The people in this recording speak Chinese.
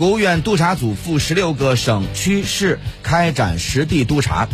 国务院督查组赴十六个省区市开展实地督查